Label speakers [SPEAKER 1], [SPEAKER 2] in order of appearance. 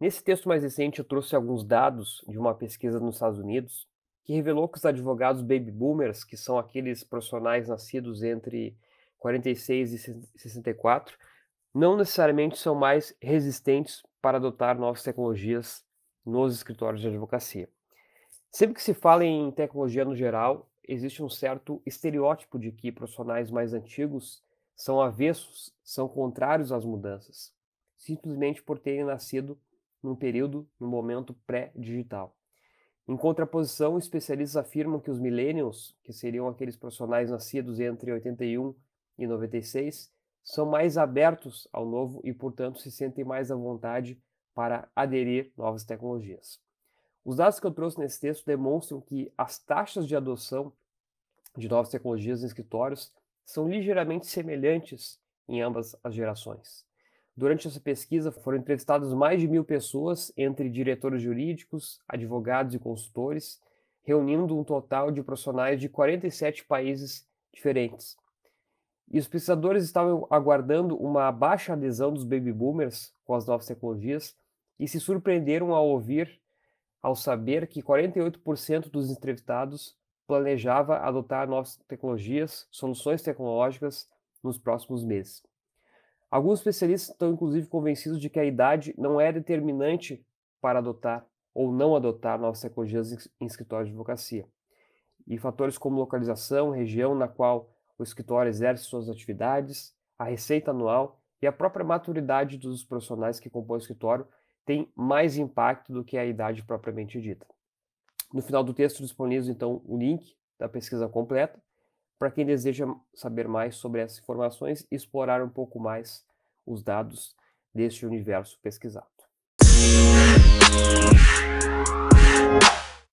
[SPEAKER 1] Nesse texto mais recente, eu trouxe alguns dados de uma pesquisa nos Estados Unidos que revelou que os advogados baby boomers, que são aqueles profissionais nascidos entre 46 e 64, não necessariamente são mais resistentes para adotar novas tecnologias nos escritórios de advocacia. Sempre que se fala em tecnologia no geral, existe um certo estereótipo de que profissionais mais antigos são avessos, são contrários às mudanças, simplesmente por terem nascido num período, num momento pré-digital. Em contraposição, especialistas afirmam que os millennials, que seriam aqueles profissionais nascidos entre 81 e 96, são mais abertos ao novo e, portanto, se sentem mais à vontade para aderir novas tecnologias. Os dados que eu trouxe nesse texto demonstram que as taxas de adoção de novas tecnologias em escritórios são ligeiramente semelhantes em ambas as gerações. Durante essa pesquisa foram entrevistadas mais de mil pessoas, entre diretores jurídicos, advogados e consultores, reunindo um total de profissionais de 47 países diferentes. E os pesquisadores estavam aguardando uma baixa adesão dos baby boomers com as novas tecnologias e se surpreenderam ao ouvir, ao saber que 48% dos entrevistados planejava adotar novas tecnologias, soluções tecnológicas nos próximos meses. Alguns especialistas estão inclusive convencidos de que a idade não é determinante para adotar ou não adotar novas tecnologias em escritórios de advocacia. E fatores como localização, região na qual o escritório exerce suas atividades, a receita anual e a própria maturidade dos profissionais que compõem o escritório tem mais impacto do que a idade propriamente dita. No final do texto disponível então o link da pesquisa completa para quem deseja saber mais sobre essas informações e explorar um pouco mais os dados deste universo pesquisado.